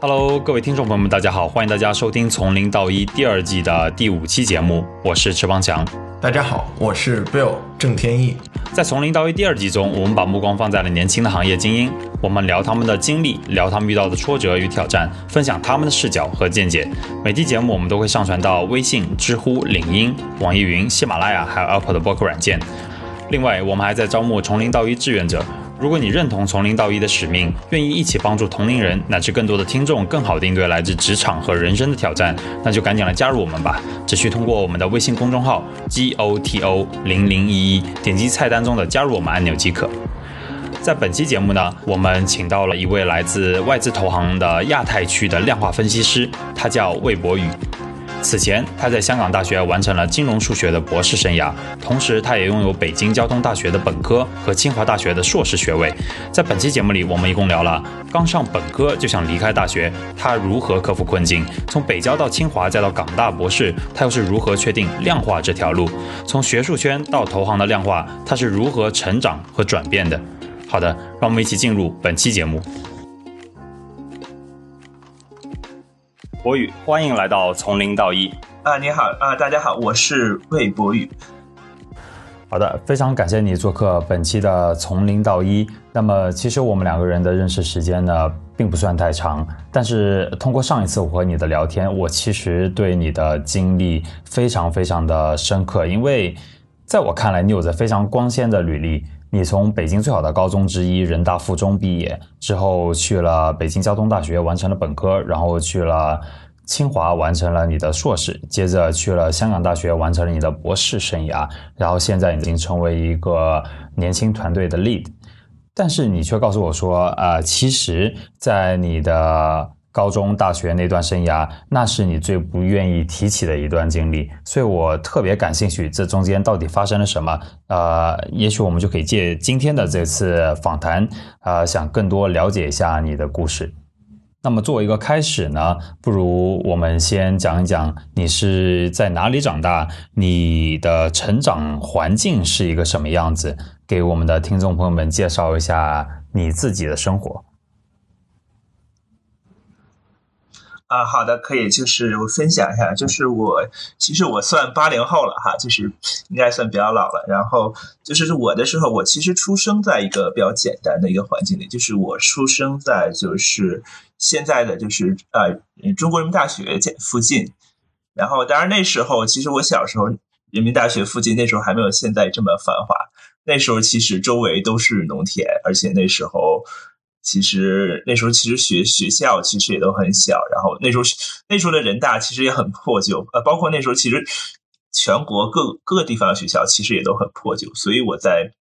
Hello，各位听众朋友们，大家好，欢迎大家收听《从零到一》第二季的第五期节目，我是池邦强。大家好，我是 Bill 郑天意。在《从零到一》第二季中，我们把目光放在了年轻的行业精英，我们聊他们的经历，聊他们遇到的挫折与挑战，分享他们的视角和见解。每期节目我们都会上传到微信、知乎、领英、网易云、喜马拉雅，还有 Apple 的播客软件。另外，我们还在招募从零到一志愿者。如果你认同从零到一的使命，愿意一起帮助同龄人乃至更多的听众更好地应对来自职场和人生的挑战，那就赶紧来加入我们吧！只需通过我们的微信公众号 G O T O 零零一一，点击菜单中的加入我们按钮即可。在本期节目呢，我们请到了一位来自外资投行的亚太区的量化分析师，他叫魏博宇。此前，他在香港大学完成了金融数学的博士生涯，同时他也拥有北京交通大学的本科和清华大学的硕士学位。在本期节目里，我们一共聊了刚上本科就想离开大学，他如何克服困境；从北交到清华再到港大博士，他又是如何确定量化这条路；从学术圈到投行的量化，他是如何成长和转变的。好的，让我们一起进入本期节目。博宇，欢迎来到从零到一啊！你好啊，大家好，我是魏博宇。好的，非常感谢你做客本期的从零到一。那么，其实我们两个人的认识时间呢，并不算太长，但是通过上一次我和你的聊天，我其实对你的经历非常非常的深刻，因为在我看来，你有着非常光鲜的履历。你从北京最好的高中之一人大附中毕业之后，去了北京交通大学完成了本科，然后去了清华完成了你的硕士，接着去了香港大学完成了你的博士生涯，然后现在已经成为一个年轻团队的 lead，但是你却告诉我说，啊，其实，在你的。高中、大学那段生涯，那是你最不愿意提起的一段经历，所以我特别感兴趣，这中间到底发生了什么？呃，也许我们就可以借今天的这次访谈，呃，想更多了解一下你的故事。那么作为一个开始呢，不如我们先讲一讲你是在哪里长大，你的成长环境是一个什么样子，给我们的听众朋友们介绍一下你自己的生活。啊，好的，可以，就是我分享一下，就是我其实我算八零后了哈，就是应该算比较老了。然后就是我的时候，我其实出生在一个比较简单的一个环境里，就是我出生在就是现在的就是呃中国人民大学附近。然后当然那时候，其实我小时候人民大学附近那时候还没有现在这么繁华，那时候其实周围都是农田，而且那时候。其实那时候，其实学学校其实也都很小，然后那时候那时候的人大其实也很破旧，呃，包括那时候其实全国各各个地方的学校其实也都很破旧，所以我在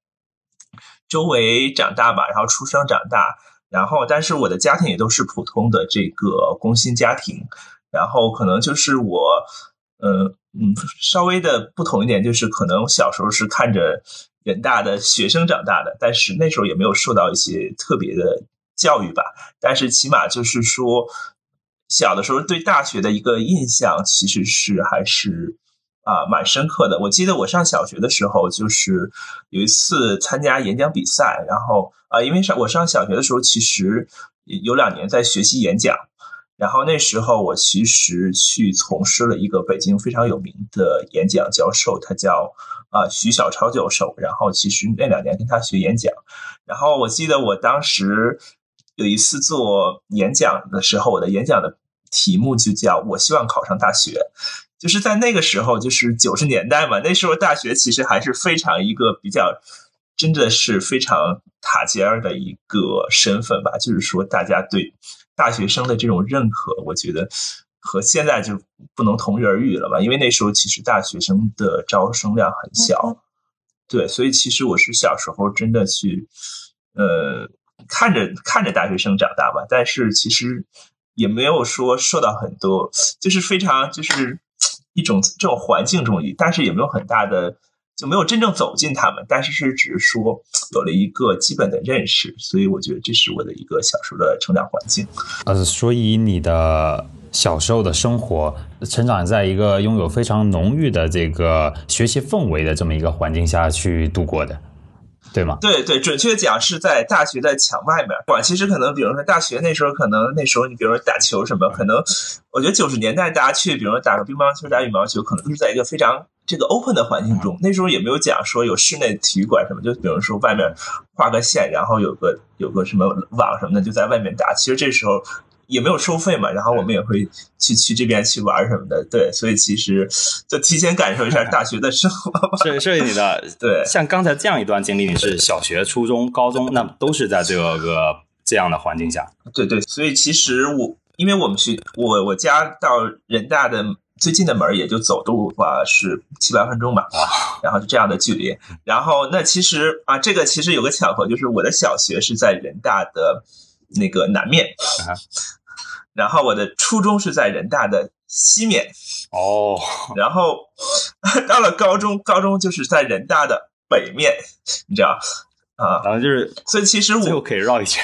周围长大吧，然后出生长大，然后但是我的家庭也都是普通的这个工薪家庭，然后可能就是我，嗯嗯，稍微的不同一点就是可能小时候是看着。人大的学生长大的，但是那时候也没有受到一些特别的教育吧。但是起码就是说，小的时候对大学的一个印象其实是还是啊蛮深刻的。我记得我上小学的时候，就是有一次参加演讲比赛，然后啊，因为上我上小学的时候，其实有两年在学习演讲，然后那时候我其实去从事了一个北京非常有名的演讲教授，他叫。啊，徐小超教授，然后其实那两年跟他学演讲，然后我记得我当时有一次做演讲的时候，我的演讲的题目就叫我希望考上大学，就是在那个时候，就是九十年代嘛，那时候大学其实还是非常一个比较，真的是非常塔尖儿的一个身份吧，就是说大家对大学生的这种认可，我觉得。和现在就不能同日而语了吧？因为那时候其实大学生的招生量很小，对，所以其实我是小时候真的去，呃，看着看着大学生长大吧，但是其实也没有说受到很多，就是非常就是一种这种环境中，但是也没有很大的，就没有真正走进他们，但是是只是说有了一个基本的认识，所以我觉得这是我的一个小时候的成长环境。呃，所以你的。小时候的生活，成长在一个拥有非常浓郁的这个学习氛围的这么一个环境下去度过的。对吗？对对，准确讲是在大学的墙外面。哇，其实可能，比如说大学那时候，可能那时候你比如说打球什么，可能我觉得九十年代大家去，比如说打个乒乓球、打羽毛球，可能都是在一个非常这个 open 的环境中。那时候也没有讲说有室内体育馆什么，就比如说外面画个线，然后有个有个什么网什么的，就在外面打。其实这时候。也没有收费嘛，然后我们也会去去这边去玩什么的，对，所以其实就提前感受一下大学的生活。是是你的，对，像刚才这样一段经历，你是小学、初中、高中，那都是在这个这样的环境下。对对，所以其实我，因为我们去我我家到人大的最近的门也就走路话是七八分钟吧，然后就这样的距离。然后那其实啊，这个其实有个巧合，就是我的小学是在人大的那个南面。然后我的初中是在人大的西面哦，然后 到了高中，高中就是在人大的北面，你知道啊？然后就是，所以其实我可以绕一圈。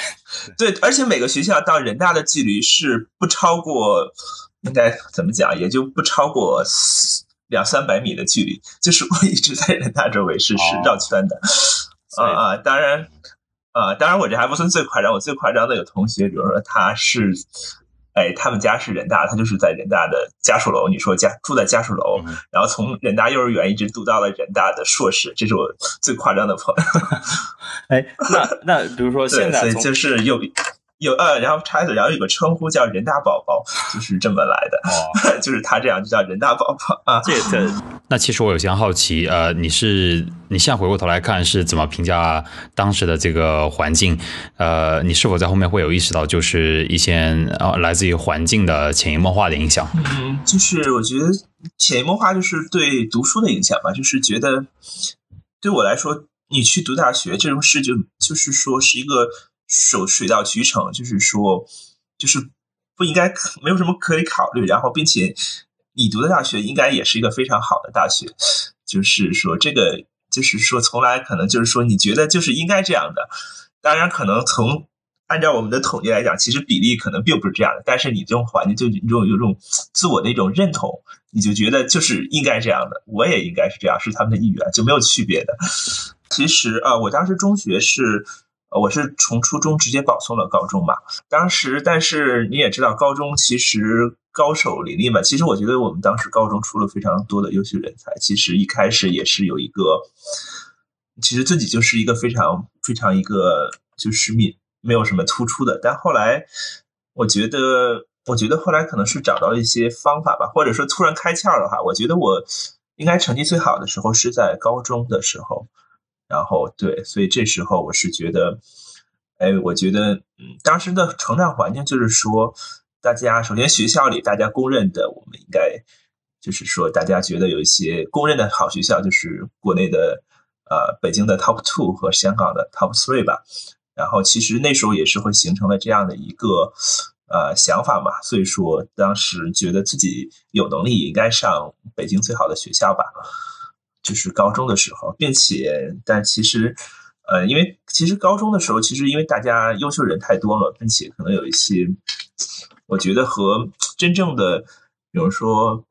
对，而且每个学校到人大的距离是不超过，应该怎么讲，也就不超过两三百米的距离。就是我一直在人大周围是是绕圈的啊啊！当然啊，当然我这还不算最夸张，我最夸张的有同学，比如说他是。哎，他们家是人大，他就是在人大的家属楼。你说家住在家属楼，然后从人大幼儿园一直读到了人大的硕士，这是我最夸张的朋友。哎，那那比如说现在，所以就是有。有呃，然后插一嘴，然后有个称呼叫“人大宝宝”，就是这么来的。哦，就是他这样就叫“人大宝宝”啊。这个，那其实我有些好奇，呃，你是你现在回过头来看是怎么评价当时的这个环境？呃，你是否在后面会有意识到，就是一些呃来自于环境的潜移默化的影响？嗯，就是我觉得潜移默化就是对读书的影响吧，就是觉得对我来说，你去读大学这种事，就就是说是一个。水水到渠成，就是说，就是不应该没有什么可以考虑，然后并且你读的大学应该也是一个非常好的大学，就是说这个就是说从来可能就是说你觉得就是应该这样的，当然可能从按照我们的统计来讲，其实比例可能并不是这样的，但是你这种环境就这种有种自我的一种认同，你就觉得就是应该这样的，我也应该是这样，是他们的意愿就没有区别的。其实啊，我当时中学是。呃我是从初中直接保送了高中嘛，当时，但是你也知道，高中其实高手林立嘛。其实我觉得我们当时高中出了非常多的优秀人才。其实一开始也是有一个，其实自己就是一个非常非常一个就是没没有什么突出的。但后来，我觉得，我觉得后来可能是找到一些方法吧，或者说突然开窍的话，我觉得我应该成绩最好的时候是在高中的时候。然后对，所以这时候我是觉得，哎，我觉得，嗯，当时的成长环境就是说，大家首先学校里大家公认的，我们应该就是说，大家觉得有一些公认的好学校，就是国内的呃北京的 top two 和香港的 top three 吧。然后其实那时候也是会形成了这样的一个呃想法嘛，所以说当时觉得自己有能力也应该上北京最好的学校吧。就是高中的时候，并且，但其实，呃，因为其实高中的时候，其实因为大家优秀人太多了，并且可能有一些，我觉得和真正的，比如说，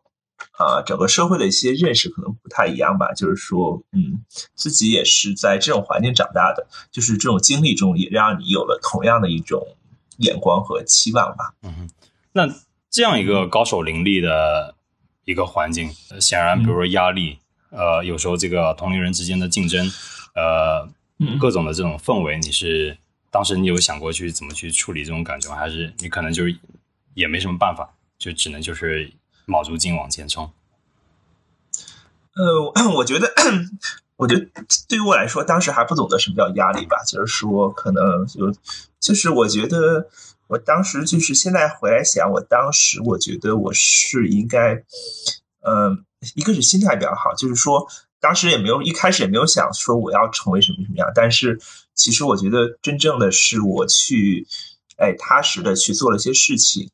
啊，整个社会的一些认识可能不太一样吧。就是说，嗯，自己也是在这种环境长大的，就是这种经历中也让你有了同样的一种眼光和期望吧。嗯，那这样一个高手林立的一个环境，显然，比如说压力。呃，有时候这个同龄人之间的竞争，呃，各种的这种氛围，你是当时你有想过去怎么去处理这种感觉吗？还是你可能就是也没什么办法，就只能就是卯足劲往前冲？呃，我觉得，我觉得对于我来说，当时还不懂得什么叫压力吧，就是说，可能就就是我觉得，我当时就是现在回来想，我当时我觉得我是应该，嗯。一个是心态比较好，就是说当时也没有一开始也没有想说我要成为什么什么样，但是其实我觉得真正的是我去哎踏实的去做了一些事情，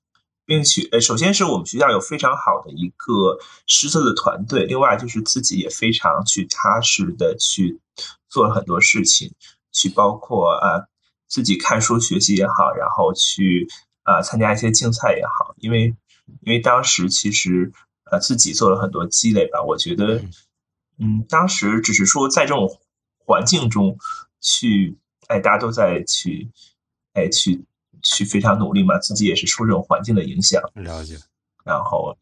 并且呃首先是我们学校有非常好的一个师资的团队，另外就是自己也非常去踏实的去做了很多事情，去包括啊自己看书学习也好，然后去啊参加一些竞赛也好，因为因为当时其实。呃，自己做了很多积累吧。我觉得，嗯，当时只是说在这种环境中，去，哎，大家都在去，哎，去去非常努力嘛，自己也是受这种环境的影响。了解。然后，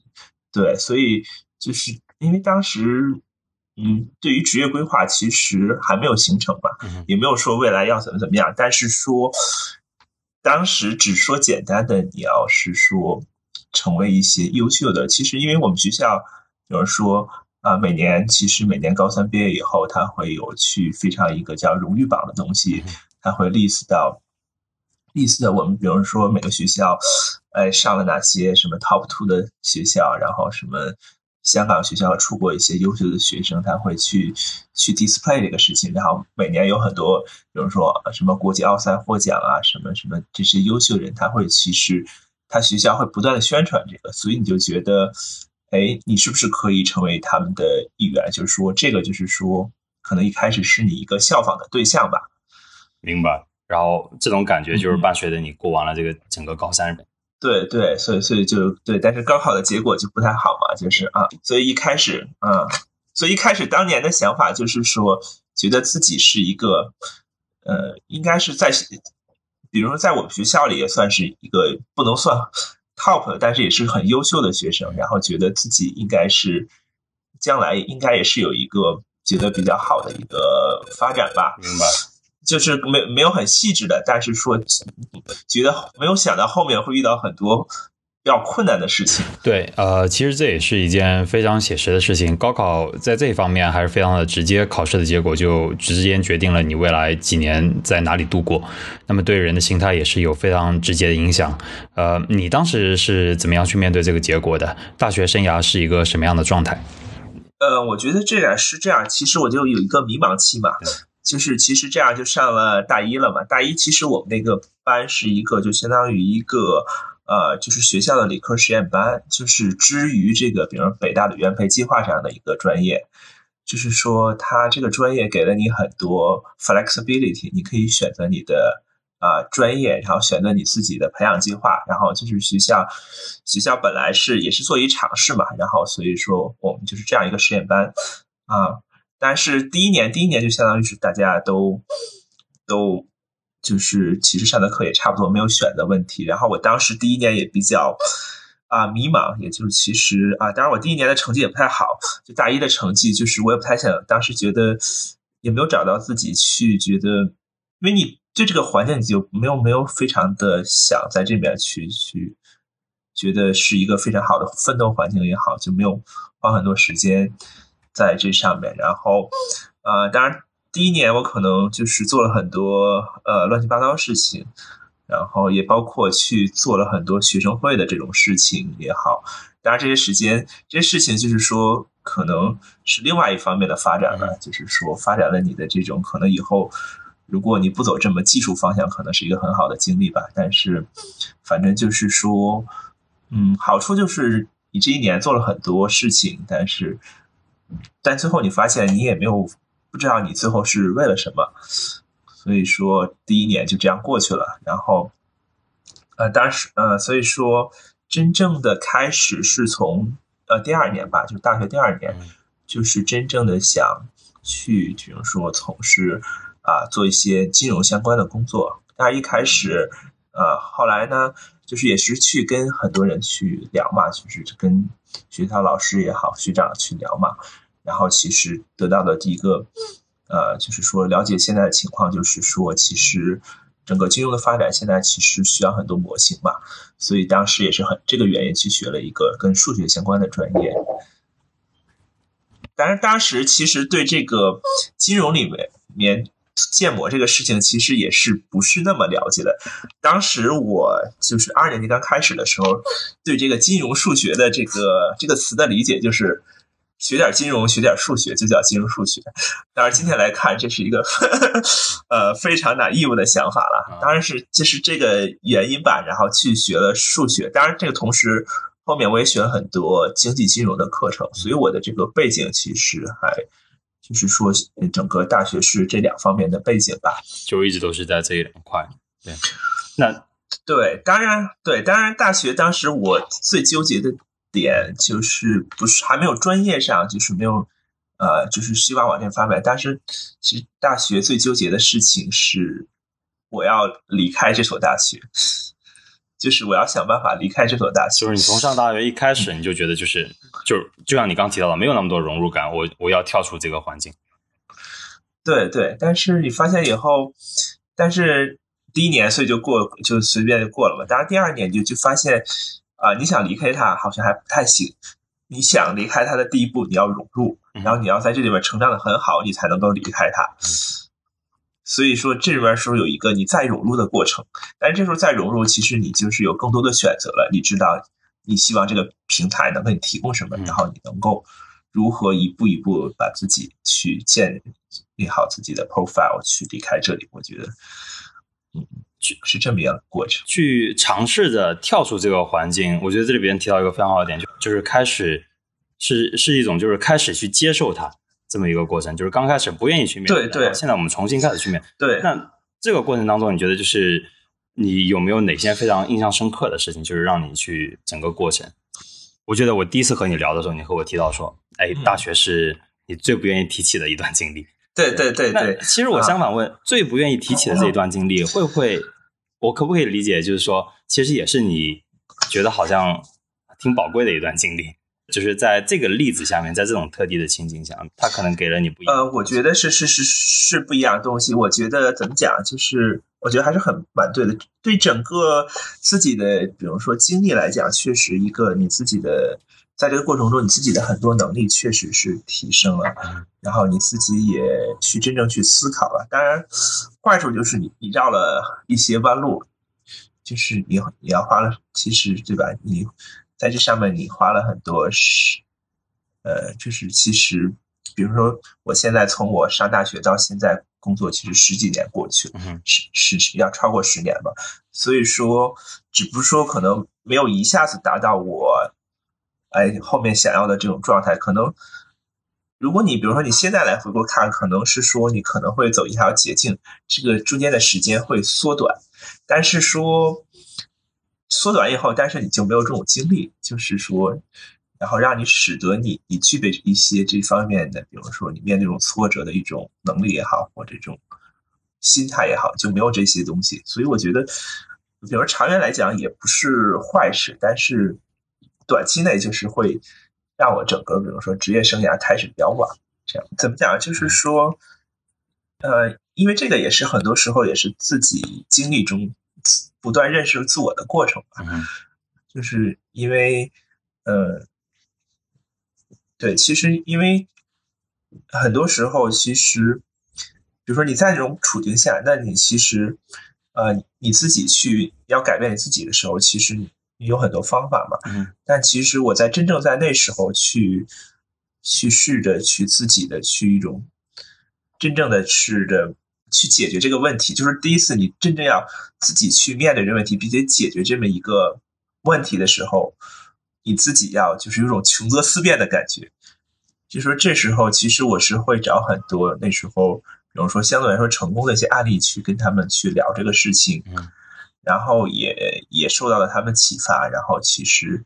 对，所以就是因为当时，嗯，对于职业规划其实还没有形成嘛，也没有说未来要怎么怎么样，但是说当时只说简单的，你要是说成为一些优秀的，其实因为我们学校有人说啊，每年其实每年高三毕业以后，他会有去非常一个叫荣誉榜的东西，他会 list 到 list 的我们，比如说每个学校。哎，上了哪些什么 top two 的学校？然后什么香港学校出过一些优秀的学生，他会去去 display 这个事情。然后每年有很多，比如说什么国际奥赛获奖啊，什么什么这些优秀人，他会其实他学校会不断的宣传这个，所以你就觉得，哎，你是不是可以成为他们的一员？就是说，这个就是说，可能一开始是你一个效仿的对象吧。明白。然后这种感觉就是伴随着你过完了这个整个高三。对对，所以所以就对，但是高考的结果就不太好嘛，就是啊，所以一开始啊，所以一开始当年的想法就是说，觉得自己是一个，呃，应该是在，比如说在我们学校里也算是一个不能算 top，但是也是很优秀的学生，然后觉得自己应该是将来应该也是有一个觉得比较好的一个发展吧。明白。就是没没有很细致的，但是说觉得没有想到后面会遇到很多比较困难的事情。对，呃，其实这也是一件非常写实的事情。高考在这一方面还是非常的直接，考试的结果就直接决定了你未来几年在哪里度过。那么对人的心态也是有非常直接的影响。呃，你当时是怎么样去面对这个结果的？大学生涯是一个什么样的状态？呃，我觉得这俩是这样，其实我就有一个迷茫期嘛。就是其实这样就上了大一了嘛。大一其实我们那个班是一个就相当于一个呃，就是学校的理科实验班，就是之于这个比如北大的原培计划这样的一个专业。就是说，它这个专业给了你很多 flexibility，你可以选择你的啊专业，然后选择你自己的培养计划。然后就是学校学校本来是也是做一尝试嘛，然后所以说我们就是这样一个实验班啊。但是第一年，第一年就相当于是大家都都就是其实上的课也差不多，没有选的问题。然后我当时第一年也比较啊迷茫，也就是其实啊，当然我第一年的成绩也不太好，就大一的成绩就是我也不太想，当时觉得也没有找到自己去觉得，因为你对这个环境你就没有没有非常的想在这边去去觉得是一个非常好的奋斗环境也好，就没有花很多时间。在这上面，然后，呃，当然，第一年我可能就是做了很多呃乱七八糟的事情，然后也包括去做了很多学生会的这种事情也好。当然，这些时间这些事情就是说，可能是另外一方面的发展了，就是说发展了你的这种可能以后，如果你不走这么技术方向，可能是一个很好的经历吧。但是，反正就是说，嗯，好处就是你这一年做了很多事情，但是。但最后你发现你也没有不知道你最后是为了什么，所以说第一年就这样过去了。然后，呃，当时呃，所以说真正的开始是从呃第二年吧，就是大学第二年，就是真正的想去，比如说从事啊做一些金融相关的工作。当然一开始，呃，后来呢，就是也是去跟很多人去聊嘛，就是跟学校老师也好，学长去聊嘛。然后其实得到的第一个，呃，就是说了解现在的情况，就是说其实整个金融的发展现在其实需要很多模型嘛，所以当时也是很这个原因去学了一个跟数学相关的专业。但是当时其实对这个金融里面面建模这个事情，其实也是不是那么了解的。当时我就是二年级刚开始的时候，对这个金融数学的这个这个词的理解就是。学点金融，学点数学，就叫金融数学。当然，今天来看，这是一个 呃非常难义务的想法了。当然是就是这个原因吧，然后去学了数学。当然，这个同时后面我也学了很多经济金融的课程，所以我的这个背景其实还就是说整个大学是这两方面的背景吧。就一直都是在这一两块。对，那对，当然对，当然大学当时我最纠结的。点就是不是还没有专业上就是没有呃，就是希望往这方面。但是其实大学最纠结的事情是，我要离开这所大学，就是我要想办法离开这所大学。就是你从上大学一开始你就觉得就是就就像你刚提到的，没有那么多融入感，我我要跳出这个环境。对对，但是你发现以后，但是第一年所以就过就随便就过了嘛。当然第二年就就发现啊，你想离开他好像还不太行。你想离开他的第一步，你要融入，然后你要在这里面成长的很好，你才能够离开他。所以说这里面是不是有一个你再融入的过程？但是这时候再融入，其实你就是有更多的选择了。你知道你希望这个平台能给你提供什么，然后你能够如何一步一步把自己去建立好自己的 profile，去离开这里。我觉得，嗯，是这么样的过程。去尝试着跳出这个环境，我觉得这里边提到一个非常好的点，就就是开始是是一种就是开始去接受它。这么一个过程，就是刚开始不愿意去面对，对。现在我们重新开始去面对。那这个过程当中，你觉得就是你有没有哪些非常印象深刻的事情，就是让你去整个过程？我觉得我第一次和你聊的时候，你和我提到说，哎，大学是你最不愿意提起的一段经历。对对对对。其实我相反问，最不愿意提起的这一段经历，会不会？我可不可以理解，就是说，其实也是你觉得好像挺宝贵的一段经历？就是在这个例子下面，在这种特地的情景下，他可能给了你不一样。呃，我觉得是是是是不一样的东西。我觉得怎么讲，就是我觉得还是很蛮对的。对整个自己的，比如说经历来讲，确实一个你自己的，在这个过程中，你自己的很多能力确实是提升了，然后你自己也去真正去思考了。当然，坏处就是你你绕了一些弯路，就是你你要花了，其实对吧？你。在这上面，你花了很多时，呃，就是其实，比如说，我现在从我上大学到现在工作，其实十几年过去了，十十要超过十年吧。所以说，只不过说可能没有一下子达到我，哎，后面想要的这种状态。可能，如果你比如说你现在来回顾看，可能是说你可能会走一条捷径，这个中间的时间会缩短，但是说。缩短以后，但是你就没有这种经历，就是说，然后让你使得你你具备一些这方面的，比如说你面对这种挫折的一种能力也好，或者这种心态也好，就没有这些东西。所以我觉得，比如长远来讲也不是坏事，但是短期内就是会让我整个比如说职业生涯开始比较晚。这样怎么讲？就是说，呃，因为这个也是很多时候也是自己经历中。不断认识自我的过程吧，就是因为，呃，对，其实因为很多时候，其实，比如说你在这种处境下，那你其实，呃，你自己去要改变你自己的时候，其实你有很多方法嘛。嗯。但其实我在真正在那时候去去试着去自己的去一种真正的试着。去解决这个问题，就是第一次你真正要自己去面对这个问题，并且解决这么一个问题的时候，你自己要就是有种穷则思变的感觉。就说这时候，其实我是会找很多那时候，比如说相对来说成功的一些案例，去跟他们去聊这个事情，然后也也受到了他们启发，然后其实，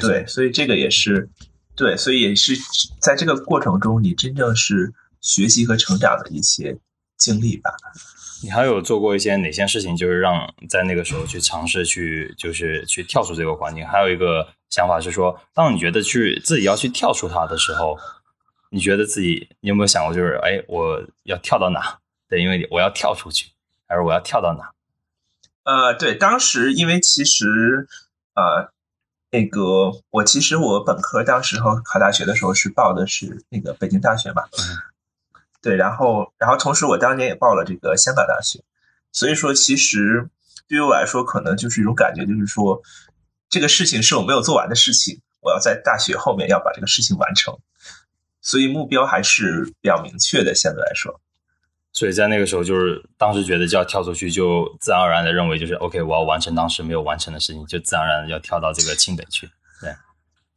对，所以这个也是对，所以也是在这个过程中，你真正是学习和成长的一些。经历吧，你还有做过一些哪些事情？就是让在那个时候去尝试去，就是去跳出这个环境。还有一个想法是说，当你觉得去自己要去跳出它的时候，你觉得自己你有没有想过，就是哎，我要跳到哪？对，因为我要跳出去，还是我要跳到哪？呃，对，当时因为其实呃，那个我其实我本科当时候考大学的时候是报的是那个北京大学嘛。对，然后，然后同时，我当年也报了这个香港大学，所以说，其实对于我来说，可能就是一种感觉，就是说，这个事情是我没有做完的事情，我要在大学后面要把这个事情完成，所以目标还是比较明确的，相对来说。所以在那个时候，就是当时觉得就要跳出去，就自然而然的认为，就是 OK，我要完成当时没有完成的事情，就自然而然的要跳到这个清北去，对，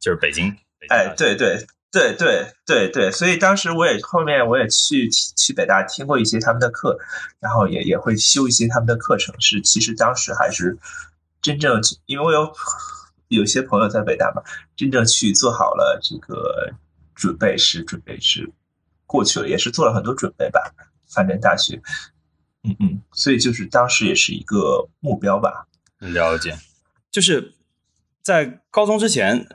就是北京。哎，对对。对对对对，所以当时我也后面我也去去北大听过一些他们的课，然后也也会修一些他们的课程。是其实当时还是真正，因为我有有些朋友在北大嘛，真正去做好了这个准备是准备是过去了，也是做了很多准备吧。反正大学，嗯嗯，所以就是当时也是一个目标吧。了解，就是在高中之前，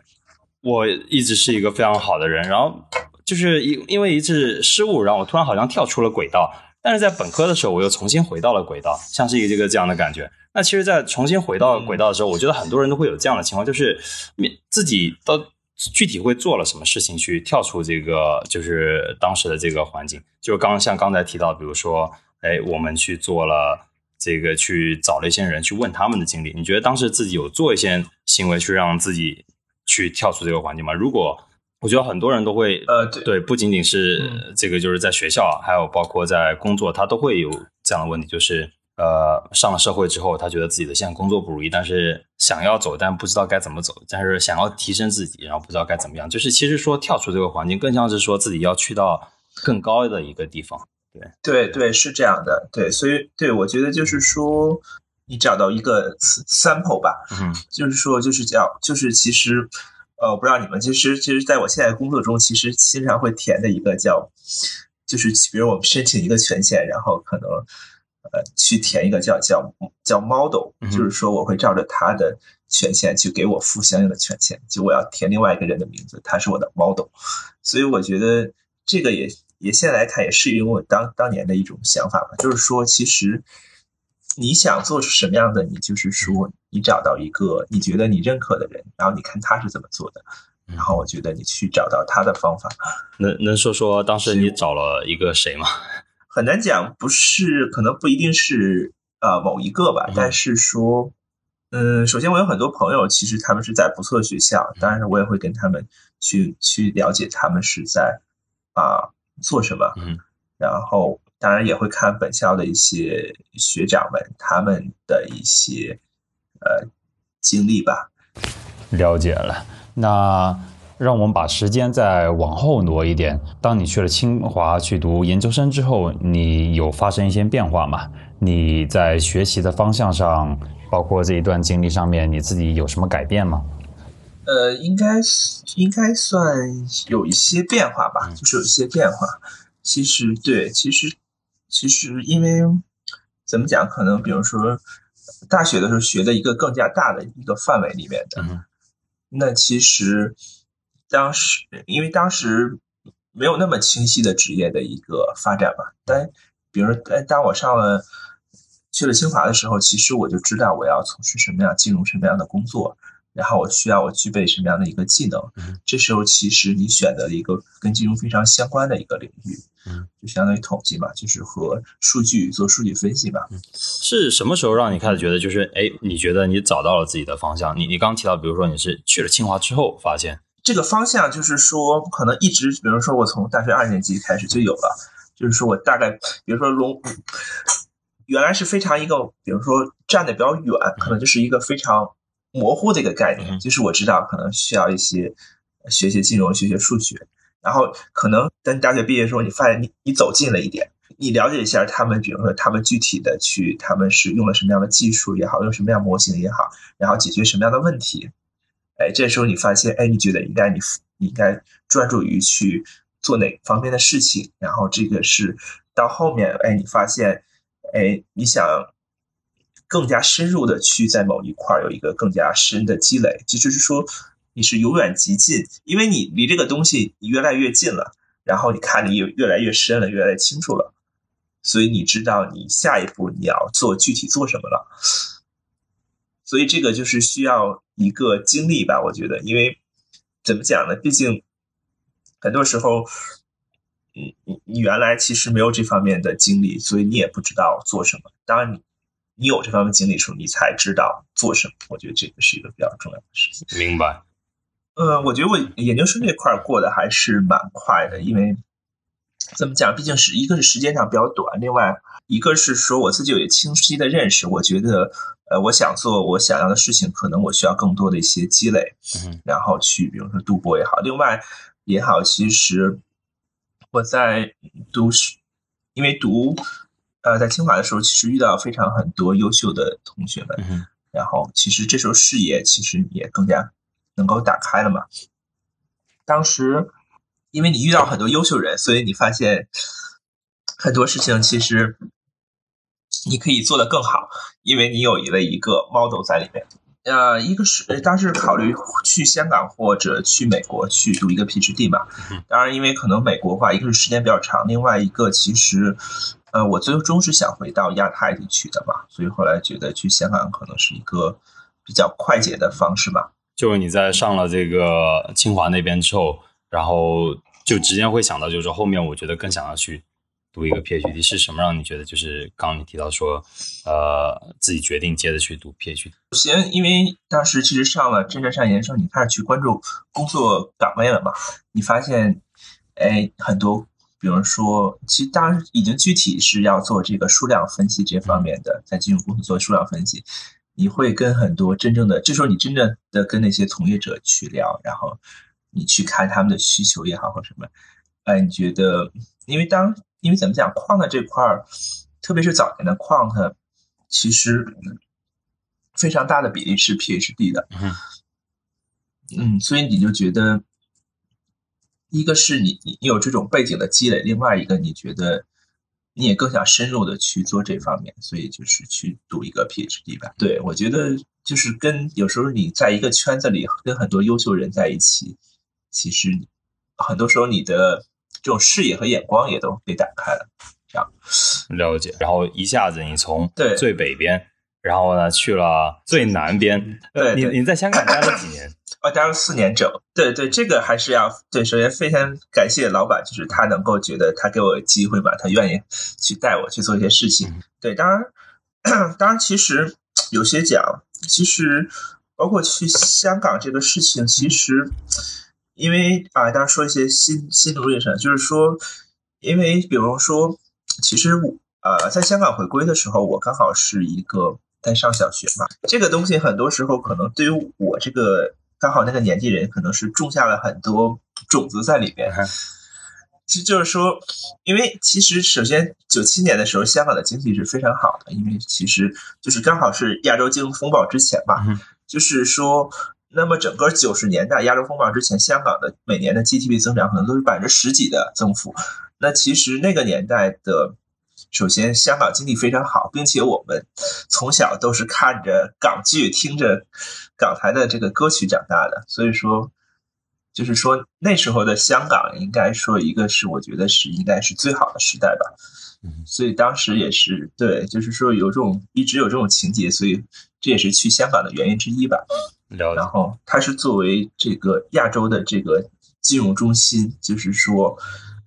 我一直是一个非常好的人，然后就是因因为一次失误，然后我突然好像跳出了轨道。但是在本科的时候，我又重新回到了轨道，像是一个这个这样的感觉。那其实，在重新回到轨道的时候，我觉得很多人都会有这样的情况，就是你自己到具体会做了什么事情去跳出这个，就是当时的这个环境。就刚像刚才提到，比如说，哎，我们去做了这个，去找了一些人去问他们的经历。你觉得当时自己有做一些行为去让自己去跳出这个环境吗？如果我觉得很多人都会，呃，对对，不仅仅是这个，就是在学校，还有包括在工作，他都会有这样的问题，就是呃，上了社会之后，他觉得自己的现在工作不如意，但是想要走，但不知道该怎么走，但是想要提升自己，然后不知道该怎么样，就是其实说跳出这个环境，更像是说自己要去到更高的一个地方。对对对，是这样的，对，所以对我觉得就是说，你找到一个 sample 吧，嗯，就是说，就是叫，就是其实。呃，我不知道你们其实，其实在我现在工作中，其实经常会填的一个叫，就是比如我们申请一个权限，然后可能呃去填一个叫叫叫 model，就是说我会照着他的权限去给我付相应的权限，就我要填另外一个人的名字，他是我的 model，所以我觉得这个也也现在来看也是因为我当当年的一种想法吧，就是说其实。你想做出什么样的？你就是说，你找到一个你觉得你认可的人，然后你看他是怎么做的，然后我觉得你去找到他的方法。能能说说当时你找了一个谁吗？很难讲，不是，可能不一定是呃某一个吧。但是说，嗯，首先我有很多朋友，其实他们是在不错的学校，当然我也会跟他们去去了解他们是在啊做什么，嗯，然后。当然也会看本校的一些学长们他们的一些呃经历吧。了解了，那让我们把时间再往后挪一点。当你去了清华去读研究生之后，你有发生一些变化吗？你在学习的方向上，包括这一段经历上面，你自己有什么改变吗？呃，应该应该算有一些变化吧，就是有一些变化。其实对，其实。其实，因为怎么讲，可能比如说大学的时候学的一个更加大的一个范围里面的，那其实当时因为当时没有那么清晰的职业的一个发展嘛。但比如说，当我上了去了清华的时候，其实我就知道我要从事什么样、进入什么样的工作。然后我需要我具备什么样的一个技能？这时候其实你选择了一个跟金融非常相关的一个领域，嗯，就相当于统计嘛，就是和数据做数据分析嘛。是什么时候让你开始觉得就是哎，你觉得你找到了自己的方向？你你刚刚提到，比如说你是去了清华之后发现这个方向，就是说可能一直，比如说我从大学二年级开始就有了，就是说我大概比如说龙原来是非常一个，比如说站的比较远，可能就是一个非常。模糊的一个概念，就是我知道可能需要一些学学金融、学学数学，然后可能等大学毕业的时候，你发现你你走近了一点，你了解一下他们，比如说他们具体的去，他们是用了什么样的技术也好，用什么样模型也好，然后解决什么样的问题，哎，这时候你发现，哎，你觉得应该你你应该专注于去做哪方面的事情，然后这个是到后面，哎，你发现，哎，你想。更加深入的去在某一块有一个更加深的积累，其实是说你是由远及近，因为你离这个东西你越来越近了，然后你看你越越来越深了，越来越清楚了，所以你知道你下一步你要做具体做什么了。所以这个就是需要一个经历吧，我觉得，因为怎么讲呢？毕竟很多时候，你你你原来其实没有这方面的经历，所以你也不知道做什么。当然你。你有这方面经历的时候，你才知道做什么。我觉得这个是一个比较重要的事情。明白。呃，我觉得我研究生这块过得还是蛮快的，因为怎么讲，毕竟是一个是时间上比较短，另外一个是说我自己有清晰的认识。我觉得，呃，我想做我想要的事情，可能我需要更多的一些积累，嗯然后去，比如说读博也好，另外也好，其实我在读，因为读。呃，在清华的时候，其实遇到非常很多优秀的同学们，然后其实这时候视野其实也更加能够打开了嘛。当时因为你遇到很多优秀人，所以你发现很多事情其实你可以做得更好，因为你有一了一个 model 在里面。呃，一个是当时考虑去香港或者去美国去读一个 PhD 嘛。当然，因为可能美国话，一个是时间比较长，另外一个其实，呃，我最终是想回到亚太地区的嘛，所以后来觉得去香港可能是一个比较快捷的方式吧。就是你在上了这个清华那边之后，然后就直接会想到，就是后面我觉得更想要去。读一个 PhD 是什么让你觉得就是刚刚你提到说，呃，自己决定接着去读 PhD？首先，因为当时其实上了真正上研究生，你开始去关注工作岗位了嘛？你发现，哎，很多，比如说，其实当然已经具体是要做这个数量分析这方面的，在金融公司做数量分析，你会跟很多真正的，这时候你真正的跟那些从业者去聊，然后你去看他们的需求也好或什么，哎，你觉得，因为当因为怎么讲，quant 这块儿，特别是早年的 quant，其实非常大的比例是 PhD 的。嗯，所以你就觉得，一个是你你你有这种背景的积累，另外一个你觉得你也更想深入的去做这方面，所以就是去读一个 PhD 吧。对我觉得就是跟有时候你在一个圈子里跟很多优秀人在一起，其实很多时候你的。这种视野和眼光也都被打开了，这样了解。然后一下子你从最北边，然后呢去了最南边。对，你你在香港待了几年？哦，待了四年整。对对，这个还是要对。首先非常感谢老板，就是他能够觉得他给我机会嘛，他愿意去带我去做一些事情。对，当然当然，其实有些讲，其实包括去香港这个事情，其实。因为啊，当然说一些心心路历程，就是说，因为比如说，其实我呃，在香港回归的时候，我刚好是一个在上小学嘛。这个东西很多时候可能对于我这个刚好那个年纪人，可能是种下了很多种子在里边。其实就是说，因为其实首先九七年的时候，香港的经济是非常好的，因为其实就是刚好是亚洲金融风暴之前嘛，就是说。那么整个九十年代亚洲风暴之前，香港的每年的 GDP 增长可能都是百分之十几的增幅。那其实那个年代的，首先香港经济非常好，并且我们从小都是看着港剧、听着港台的这个歌曲长大的，所以说，就是说那时候的香港应该说一个是我觉得是应该是最好的时代吧。所以当时也是对，就是说有这种一直有这种情节，所以这也是去香港的原因之一吧。然后它是作为这个亚洲的这个金融中心，就是说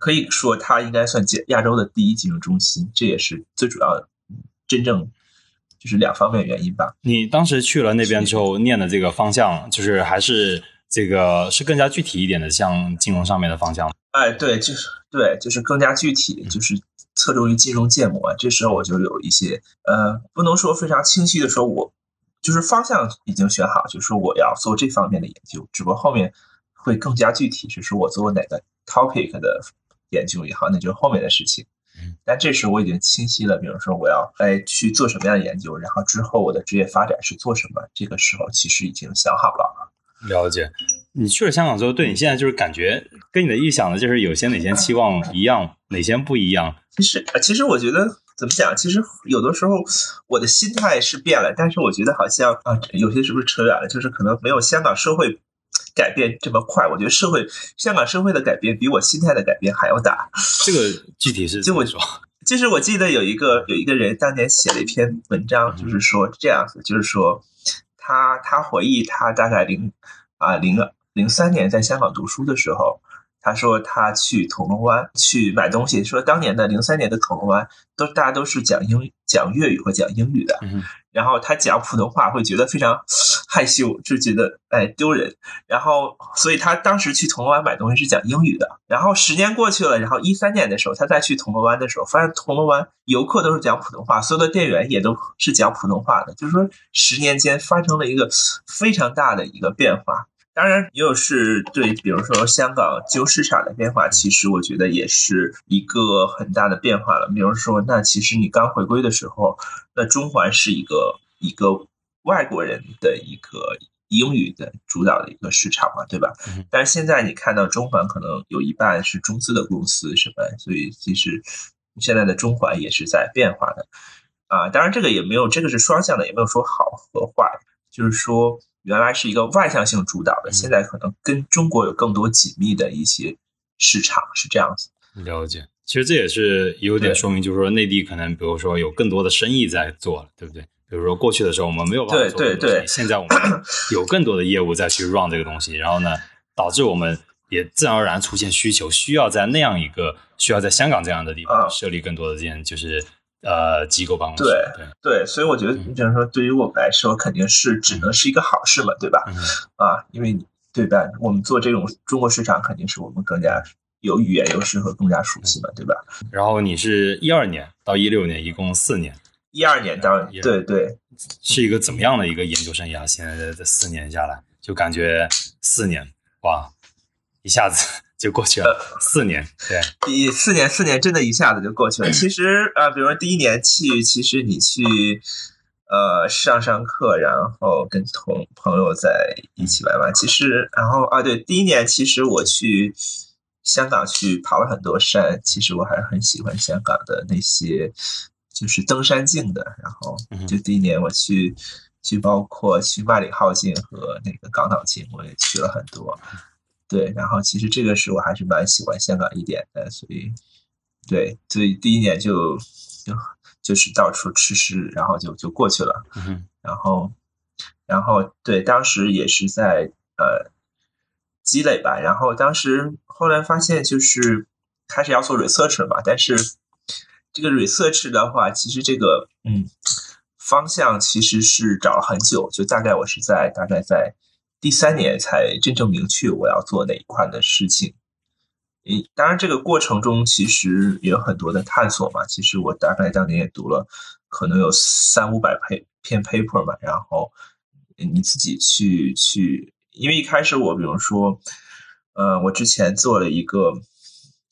可以说它应该算亚亚洲的第一金融中心，这也是最主要的，真正就是两方面原因吧。你当时去了那边之后，念的这个方向，就是还是这个是更加具体一点的，像金融上面的方向。哎，对，就是对，就是更加具体，就是侧重于金融建模。这时候我就有一些呃，不能说非常清晰的说，我。就是方向已经选好，就是说我要做这方面的研究，只不过后面会更加具体，就是我做哪个 topic 的研究也好，那就是后面的事情。但这时我已经清晰了，比如说我要哎去做什么样的研究，然后之后我的职业发展是做什么，这个时候其实已经想好了。了解。你去了香港之后，对你现在就是感觉跟你的预想的，就是有些哪些期望一样，哪些不一样？其实，其实我觉得。怎么讲？其实有的时候我的心态是变了，但是我觉得好像啊，有些是不是扯远了？就是可能没有香港社会改变这么快。我觉得社会香港社会的改变比我心态的改变还要大。这个具体是就我说，就是我记得有一个有一个人当年写了一篇文章，就是说这样子，就是说他他回忆他大概零啊零零三年在香港读书的时候。他说他去铜锣湾去买东西，说当年的零三年的铜锣湾都大家都是讲英讲粤语和讲英语的，然后他讲普通话会觉得非常害羞，就觉得哎丢人，然后所以他当时去铜锣湾买东西是讲英语的。然后十年过去了，然后一三年的时候他再去铜锣湾的时候，发现铜锣湾游客都是讲普通话，所有的店员也都是讲普通话的，就是说十年间发生了一个非常大的一个变化。当然，又是对，比如说香港自由市场的变化，其实我觉得也是一个很大的变化了。比如说，那其实你刚回归的时候，那中环是一个一个外国人的一个英语的主导的一个市场嘛，对吧？但是现在你看到中环可能有一半是中资的公司，什么？所以其实现在的中环也是在变化的啊。当然这个也没有，这个是双向的，也没有说好和坏，就是说原来是一个外向性主导的，现在可能跟中国有更多紧密的一些市场是这样子。了解，其实这也是有点说明，就是说内地可能比如说有更多的生意在做了，对不对？比如说过去的时候我们没有办法做对对对，现在我们 有更多的业务再去 run 这个东西，然后呢，导致我们也自然而然出现需求，需要在那样一个需要在香港这样的地方设立更多的这样就是呃机构帮忙。对对对，所以我觉得就是说，对于我们来说，肯定是只能是一个好事嘛，对吧？啊，因为对吧？我们做这种中国市场，肯定是我们更加有语言优势和更加熟悉嘛，对吧？然后你是一二年到一六年，一共四年。一二年到对对，是一个怎么样的一个研究生涯？现在这四年下来，就感觉四年哇，一下子 就过去了。四年，对，第四年四年真的一下子就过去了。其实啊，比如说第一年去，其实你去呃上上课，然后跟同朋友在一起玩玩。其实，然后啊，对，第一年其实我去香港去爬了很多山。其实我还是很喜欢香港的那些。就是登山径的，然后就第一年我去，去包括去万里浩径和那个港岛径，我也去了很多。对，然后其实这个是我还是蛮喜欢香港一点的，所以对，所以第一年就就就是到处吃吃，然后就就过去了。然后，然后对，当时也是在呃积累吧。然后当时后来发现就是开始要做 research 嘛，但是。这个 research 的话，其实这个嗯方向其实是找了很久，就大概我是在大概在第三年才真正明确我要做哪一块的事情。诶，当然这个过程中其实也有很多的探索嘛。其实我大概当年也读了可能有三五百篇篇 paper 嘛，然后你自己去去，因为一开始我比如说，呃，我之前做了一个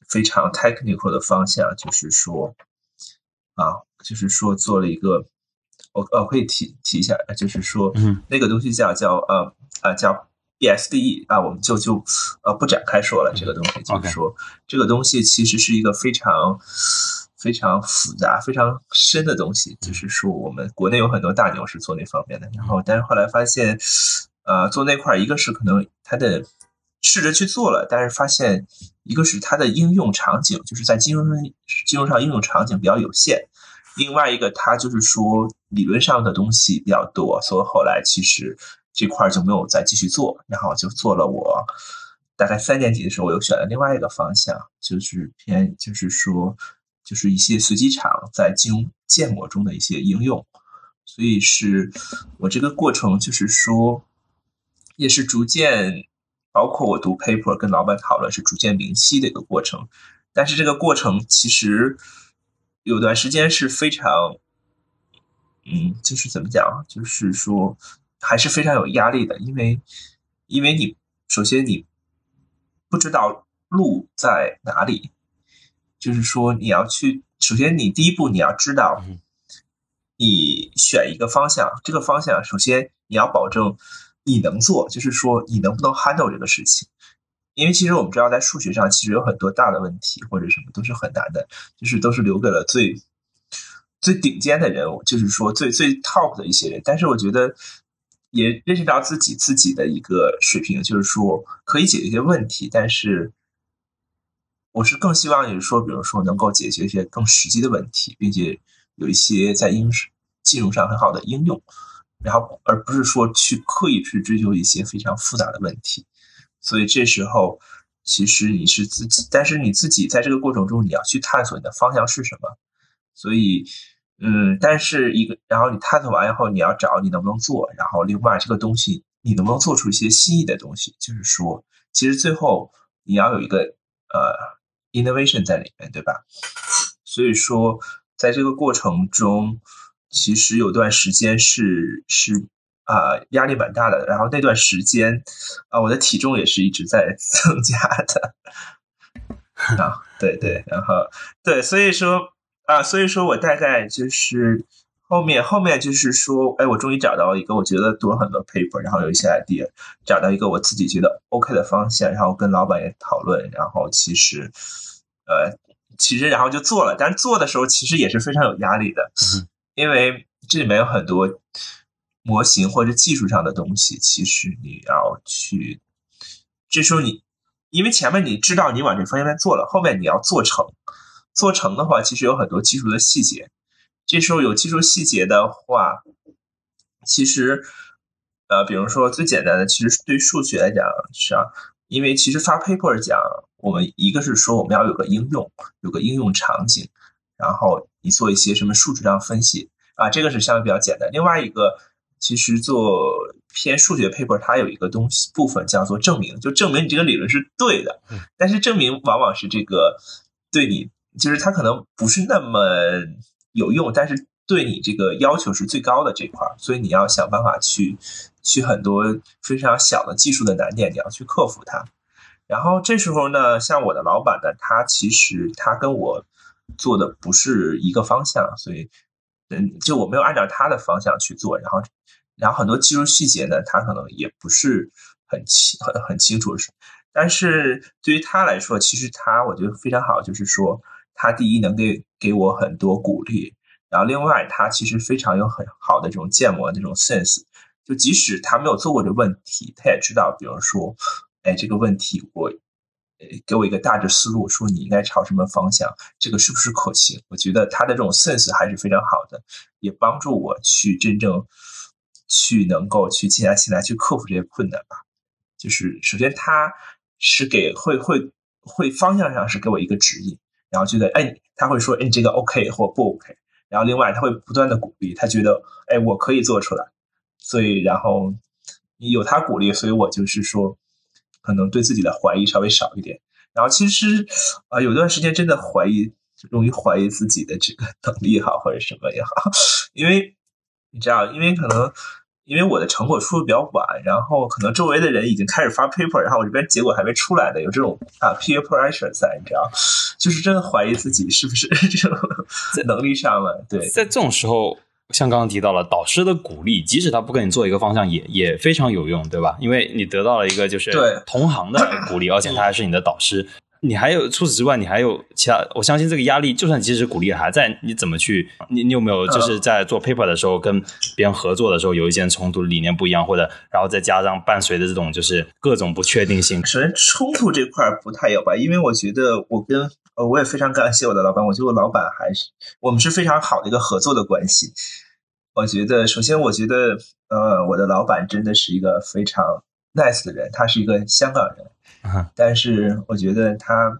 非常 technical 的方向，就是说。啊，就是说做了一个，我呃可以提提一下，就是说，嗯，那个东西叫叫呃啊叫 BSDE 啊，我们就就呃不展开说了。这个东西就是说，这个东西其实是一个非常非常复杂、非常深的东西。就是说，我们国内有很多大牛是做那方面的，然后但是后来发现，呃，做那块一个是可能它的试着去做了，但是发现。一个是它的应用场景，就是在金融上金融上应用场景比较有限；另外一个，他就是说理论上的东西比较多，所以后来其实这块就没有再继续做，然后就做了我大概三年级的时候，我又选了另外一个方向，就是偏就是说就是一些随机场在金融建模中的一些应用，所以是我这个过程就是说也是逐渐。包括我读 paper 跟老板讨论是逐渐明晰的一个过程，但是这个过程其实有段时间是非常，嗯，就是怎么讲，就是说还是非常有压力的，因为因为你首先你不知道路在哪里，就是说你要去，首先你第一步你要知道，你选一个方向，这个方向首先你要保证。你能做，就是说你能不能 handle 这个事情？因为其实我们知道，在数学上其实有很多大的问题或者什么都是很难的，就是都是留给了最最顶尖的人物，就是说最最 top 的一些人。但是我觉得也认识到自己自己的一个水平，就是说可以解决一些问题，但是我是更希望就是说，比如说能够解决一些更实际的问题，并且有一些在应金融上很好的应用。然后，而不是说去刻意去追求一些非常复杂的问题，所以这时候其实你是自己，但是你自己在这个过程中，你要去探索你的方向是什么。所以，嗯，但是一个，然后你探索完以后，你要找你能不能做，然后另外这个东西你能不能做出一些新意的东西，就是说，其实最后你要有一个呃 innovation 在里面，对吧？所以说，在这个过程中。其实有段时间是是啊压力蛮大的，然后那段时间啊我的体重也是一直在增加的。啊对对，然后对所以说啊所以说我大概就是后面后面就是说，哎，我终于找到一个我觉得读了很多 paper，然后有一些 idea，找到一个我自己觉得 OK 的方向，然后跟老板也讨论，然后其实，呃，其实然后就做了，但是做的时候其实也是非常有压力的，因为这里面有很多模型或者技术上的东西，其实你要去，这时候你因为前面你知道你往这方向做了，后面你要做成，做成的话，其实有很多技术的细节。这时候有技术细节的话，其实，呃，比如说最简单的，其实对数学来讲是啊，因为其实发 paper 讲，我们一个是说我们要有个应用，有个应用场景，然后你做一些什么数值上分析啊，这个是相对比较简单。另外一个，其实做偏数学 paper，它有一个东西部分叫做证明，就证明你这个理论是对的。但是证明往往是这个对你，就是它可能不是那么。有用，但是对你这个要求是最高的这块儿，所以你要想办法去去很多非常小的技术的难点，你要去克服它。然后这时候呢，像我的老板呢，他其实他跟我做的不是一个方向，所以嗯，就我没有按照他的方向去做。然后，然后很多技术细节呢，他可能也不是很清很很清楚是。但是对于他来说，其实他我觉得非常好，就是说。他第一能给给我很多鼓励，然后另外他其实非常有很好的这种建模这种 sense，就即使他没有做过这问题，他也知道，比如说，哎，这个问题我，给我一个大致思路，说你应该朝什么方向，这个是不是可行？我觉得他的这种 sense 还是非常好的，也帮助我去真正去能够去静下心来去克服这些困难吧。就是首先他是给会会会方向上是给我一个指引。然后觉得，哎，他会说，哎，你这个 OK 或不 OK。然后另外他会不断的鼓励，他觉得，哎，我可以做出来。所以，然后有他鼓励，所以我就是说，可能对自己的怀疑稍微少一点。然后其实啊，有段时间真的怀疑，容易怀疑自己的这个能力好或者什么也好，因为你知道，因为可能。因为我的成果出的比较晚，然后可能周围的人已经开始发 paper，然后我这边结果还没出来的，有这种啊 peer pressure 在，你知道，就是真的怀疑自己是不是 这种在能力上了。对，在这种时候，像刚刚提到了导师的鼓励，即使他不跟你做一个方向，也也非常有用，对吧？因为你得到了一个就是同行的鼓励，而且他还是你的导师。你还有除此之外，你还有其他？我相信这个压力，就算即使鼓励还在，你怎么去？你你有没有就是在做 paper 的时候跟别人合作的时候，有一些冲突，理念不一样，或者然后再加上伴随的这种就是各种不确定性？首先冲突这块不太有吧，因为我觉得我跟呃我也非常感谢我的老板，我觉得我老板还是我们是非常好的一个合作的关系。我觉得首先我觉得呃我的老板真的是一个非常 nice 的人，他是一个香港人。但是我觉得他，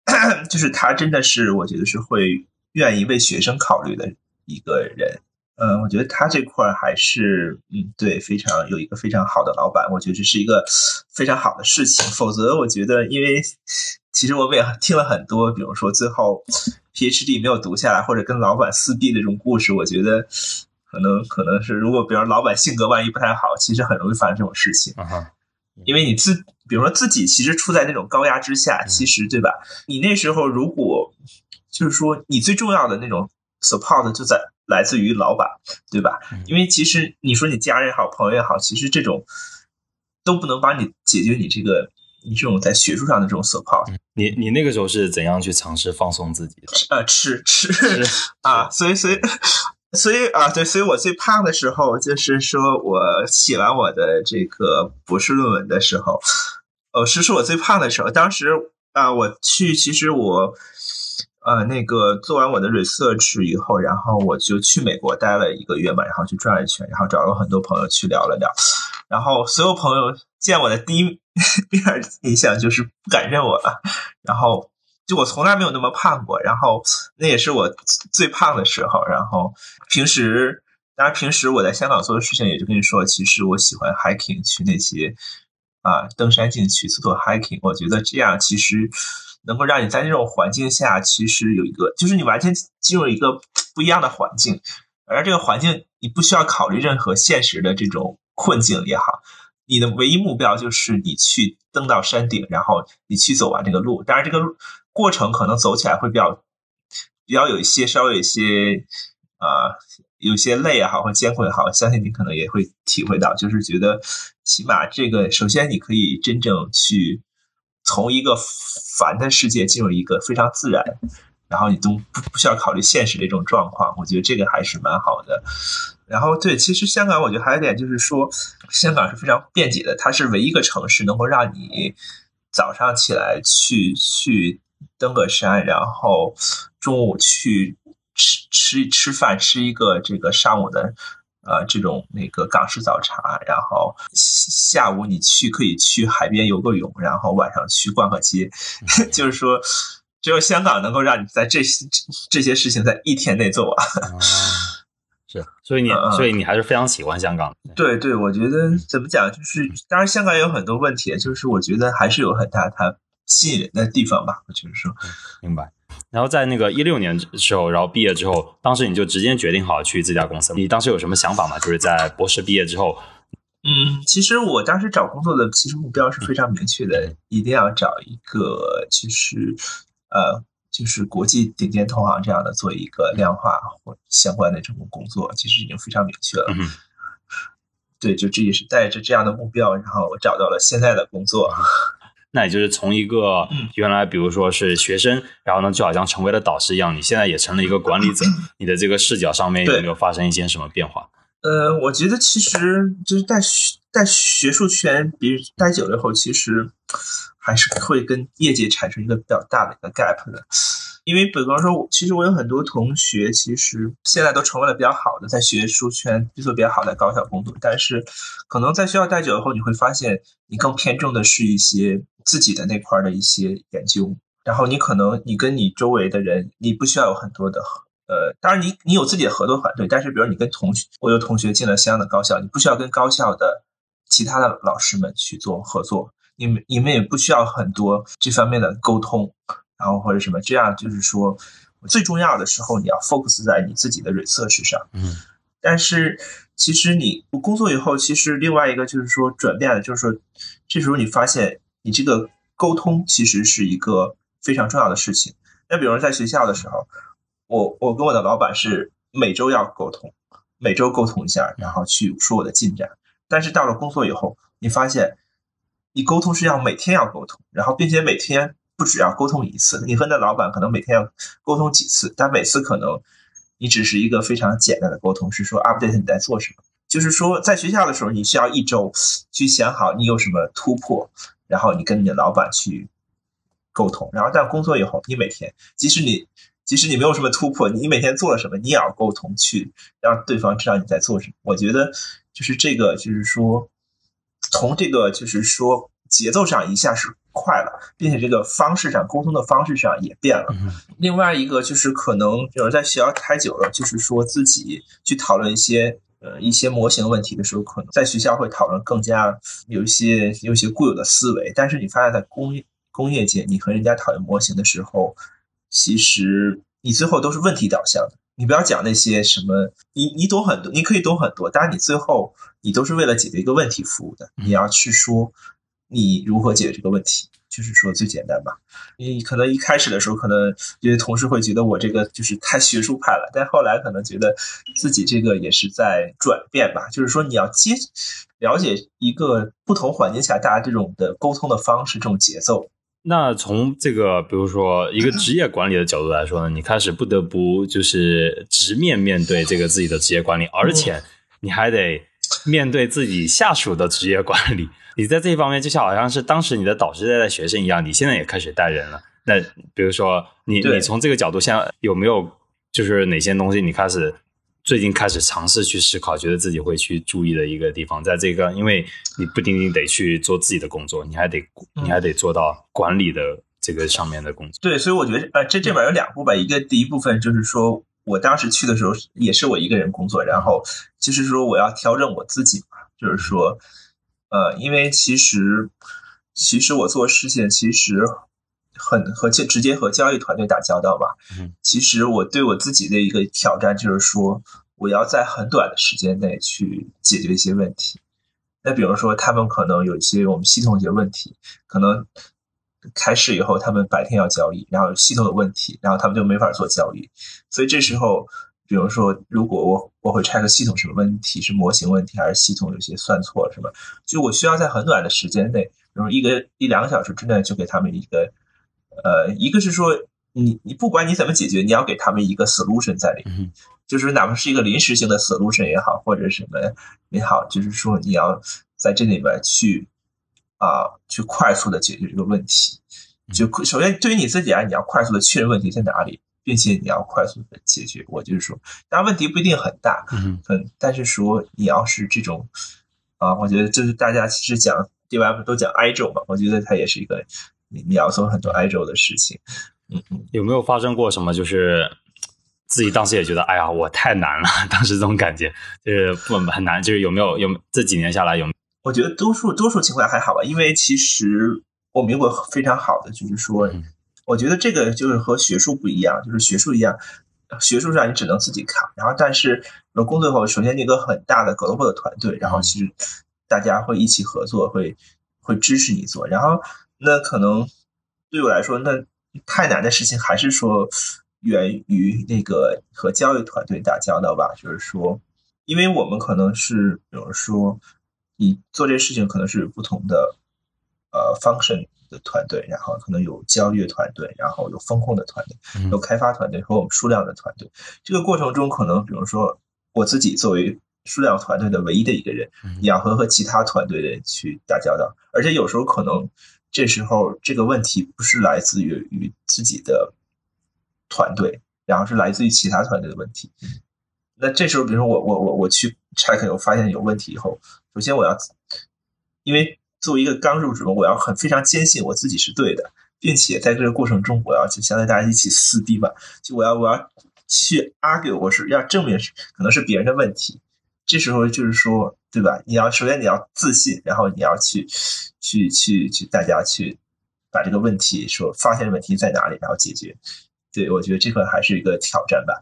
就是他真的是，我觉得是会愿意为学生考虑的一个人。嗯，我觉得他这块还是，嗯，对，非常有一个非常好的老板，我觉得这是一个非常好的事情。否则，我觉得，因为其实我们也听了很多，比如说最后 PhD 没有读下来，或者跟老板撕逼的这种故事，我觉得可能可能是，如果比如老板性格万一不太好，其实很容易发生这种事情。因为你自，比如说自己其实处在那种高压之下，其实对吧？你那时候如果就是说你最重要的那种 support 就在来自于老板，对吧？因为其实你说你家人也好，朋友也好，其实这种都不能帮你解决你这个你这种在学术上的这种 support。你你那个时候是怎样去尝试放松自己的？呃，吃吃啊，所以所以。所以啊，对，所以我最胖的时候，就是说我写完我的这个博士论文的时候，呃，是是我最胖的时候。当时啊，我去，其实我呃那个做完我的 research 以后，然后我就去美国待了一个月嘛，然后去转了一圈，然后找了很多朋友去聊了聊，然后所有朋友见我的第一 面印象就是不敢认我了，然后。就我从来没有那么胖过，然后那也是我最胖的时候。然后平时，当然平时我在香港做的事情，也就跟你说，其实我喜欢 hiking，去那些啊登山进去做做 hiking。我觉得这样其实能够让你在那种环境下，其实有一个，就是你完全进入一个不一样的环境，而这个环境你不需要考虑任何现实的这种困境也好，你的唯一目标就是你去登到山顶，然后你去走完这个路。当然这个路。过程可能走起来会比较比较有一些稍微有一些啊有些累也好，或艰苦也好，相信你可能也会体会到，就是觉得起码这个，首先你可以真正去从一个烦的世界进入一个非常自然，然后你都不不需要考虑现实的一种状况，我觉得这个还是蛮好的。然后对，其实香港我觉得还有一点就是说，香港是非常便捷的，它是唯一一个城市能够让你早上起来去去登个山，然后中午去。吃吃吃饭，吃一个这个上午的，呃，这种那个港式早茶，然后下午你去可以去海边游个泳，然后晚上去逛个街，就是说，只有香港能够让你在这些这些事情在一天内做完。是，所以你所以你还是非常喜欢香港。对对，我觉得怎么讲，就是当然香港也有很多问题，就是我觉得还是有很大它吸引人的地方吧。我就是说，明白。然后在那个一六年的时候，然后毕业之后，当时你就直接决定好去这家公司。你当时有什么想法吗？就是在博士毕业之后。嗯，其实我当时找工作的其实目标是非常明确的，一定要找一个就是呃，就是国际顶尖投行这样的做一个量化或相关的这种工作，其实已经非常明确了。对，就这也是带着这样的目标，然后我找到了现在的工作。那也就是从一个原来比如说是学生，然后呢就好像成为了导师一样，你现在也成了一个管理者，你的这个视角上面有没有发生一些什么变化？呃，我觉得其实就是在在学术圈，比如待久了以后，其实还是会跟业界产生一个比较大的一个 gap 的。因为比方说，其实我有很多同学，其实现在都成为了比较好的，在学术圈做比较好的高校工作。但是，可能在学校待久以后，你会发现，你更偏重的是一些自己的那块的一些研究。然后，你可能你跟你周围的人，你不需要有很多的呃，当然你你有自己的合作团队，但是，比如你跟同学，我有同学进了相应的高校，你不需要跟高校的其他的老师们去做合作，你们你们也不需要很多这方面的沟通。然后或者什么，这样就是说，最重要的时候你要 focus 在你自己的 research 上。嗯，但是其实你工作以后，其实另外一个就是说转变的，就是说，这时候你发现你这个沟通其实是一个非常重要的事情。那比如在学校的时候，我我跟我的老板是每周要沟通，每周沟通一下，然后去说我的进展。但是到了工作以后，你发现你沟通是要每天要沟通，然后并且每天。不只要沟通一次，你和那老板可能每天要沟通几次，但每次可能你只是一个非常简单的沟通，是说 update 你在做什么。就是说，在学校的时候，你需要一周去想好你有什么突破，然后你跟你的老板去沟通。然后在工作以后，你每天即使你即使你没有什么突破，你每天做了什么，你也要沟通去让对方知道你在做什么。我觉得就是这个，就是说从这个就是说节奏上一下是。快了，并且这个方式上沟通的方式上也变了。另外一个就是可能有人在学校待久了，就是说自己去讨论一些呃一些模型问题的时候，可能在学校会讨论更加有一些有一些固有的思维。但是你发现在工业工业界，你和人家讨论模型的时候，其实你最后都是问题导向的。你不要讲那些什么，你你懂很多，你可以懂很多，但是你最后你都是为了解决一个问题服务的。你要去说。你如何解决这个问题？就是说最简单吧。你可能一开始的时候，可能有些同事会觉得我这个就是太学术派了，但后来可能觉得自己这个也是在转变吧。就是说你要接了解一个不同环境下大家这种的沟通的方式，这种节奏。那从这个比如说一个职业管理的角度来说呢，你开始不得不就是直面面对这个自己的职业管理，而且你还得面对自己下属的职业管理。你在这一方面就像好像是当时你的导师在带学生一样，你现在也开始带人了。那比如说你你从这个角度，像有没有就是哪些东西你开始最近开始尝试去思考，觉得自己会去注意的一个地方？在这个，因为你不仅仅得去做自己的工作，你还得你还得做到管理的这个上面的工作。对，所以我觉得呃，这这边有两部分，一个第一部分就是说我当时去的时候也是我一个人工作，然后就是说我要调整我自己嘛，就是说。呃，因为其实，其实我做事情其实很和直直接和交易团队打交道吧。嗯，其实我对我自己的一个挑战就是说，我要在很短的时间内去解决一些问题。那比如说，他们可能有一些我们系统一些问题，可能开市以后他们白天要交易，然后系统有问题，然后他们就没法做交易。所以这时候，比如说，如果我我会 check 系统什么问题，是模型问题还是系统有些算错什么，就我需要在很短的时间内，比如一个一两个小时之内就给他们一个，呃，一个是说你你不管你怎么解决，你要给他们一个 solution 在里面，就是哪怕是一个临时性的 solution 也好，或者什么也好，就是说你要在这里面去啊去快速的解决这个问题。就首先对于你自己啊，你要快速的确认问题在哪里。并且你要快速的解决，我就是说，当然问题不一定很大，嗯，但是说你要是这种啊，我觉得就是大家其实讲 DevOps 都讲 Agile 嘛，我觉得它也是一个你你要做很多 Agile 的事情，嗯嗯，有没有发生过什么就是自己当时也觉得哎呀我太难了，当时这种感觉就是不很难，就是有没有有这几年下来有？我觉得多数多数情况还好吧，因为其实我们有个非常好的就是说。我觉得这个就是和学术不一样，就是学术一样，学术上你只能自己扛，然后但是工作后，首先一个很大的 global 的团队，然后其实大家会一起合作，会会支持你做。然后那可能对我来说，那太难的事情还是说源于那个和教育团队打交道吧。就是说，因为我们可能是，比如说你做这事情可能是不同的呃 function。的团队，然后可能有交易团队，然后有风控的团队，有开发团队和我们数量的团队。这个过程中，可能比如说我自己作为数量团队的唯一的一个人，你要和和其他团队的人去打交道，而且有时候可能这时候这个问题不是来自于于自己的团队，然后是来自于其他团队的问题。那这时候，比如说我我我我去 check，我发现有问题以后，首先我要因为。作为一个刚入职，我要很非常坚信我自己是对的，并且在这个过程中，我要去相当于大家一起撕逼吧，就我要我要去 argue，我是要证明是可能是别人的问题。这时候就是说，对吧？你要首先你要自信，然后你要去去去去大家去把这个问题说发现的问题在哪里，然后解决。对，我觉得这个还是一个挑战吧，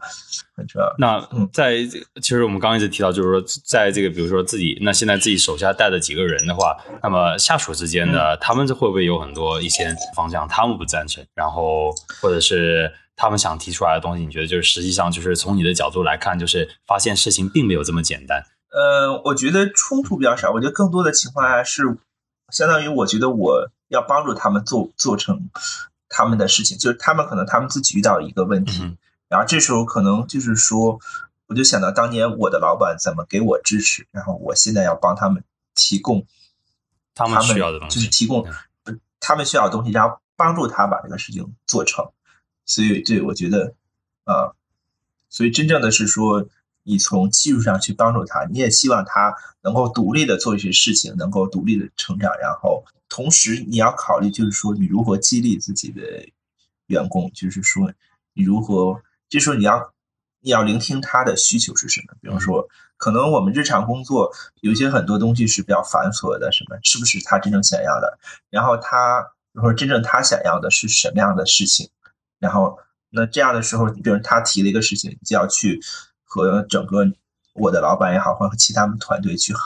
很重要。那在其实我们刚刚一直提到，就是说，在这个比如说自己那现在自己手下带的几个人的话，那么下属之间的他们这会不会有很多一些方向他们不赞成，然后或者是他们想提出来的东西，你觉得就是实际上就是从你的角度来看，就是发现事情并没有这么简单。呃，我觉得冲突比较少，我觉得更多的情况下是相当于我觉得我要帮助他们做做成。他们的事情就是他们可能他们自己遇到一个问题，然后这时候可能就是说，我就想到当年我的老板怎么给我支持，然后我现在要帮他们提供他们需要的东西，就是提供他们需要的东西，然后帮助他把这个事情做成。所以，对我觉得，啊，所以真正的是说，你从技术上去帮助他，你也希望他能够独立的做一些事情，能够独立的成长，然后。同时，你要考虑，就是说，你如何激励自己的员工，就是说，你如何，这时候你要，你要聆听他的需求是什么。比方说，可能我们日常工作有些很多东西是比较繁琐的，什么是不是他真正想要的？然后他，比如说，真正他想要的是什么样的事情？然后，那这样的时候，比如他提了一个事情，你就要去和整个我的老板也好，或者和其他们团队去好。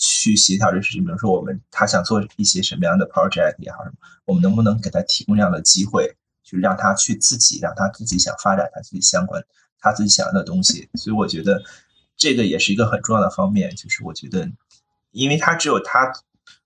去协调这事情，比如说我们他想做一些什么样的 project 也好，我们能不能给他提供这样的机会，就让他去自己，让他自己想发展他自己相关他自己想要的东西。所以我觉得这个也是一个很重要的方面，就是我觉得，因为他只有他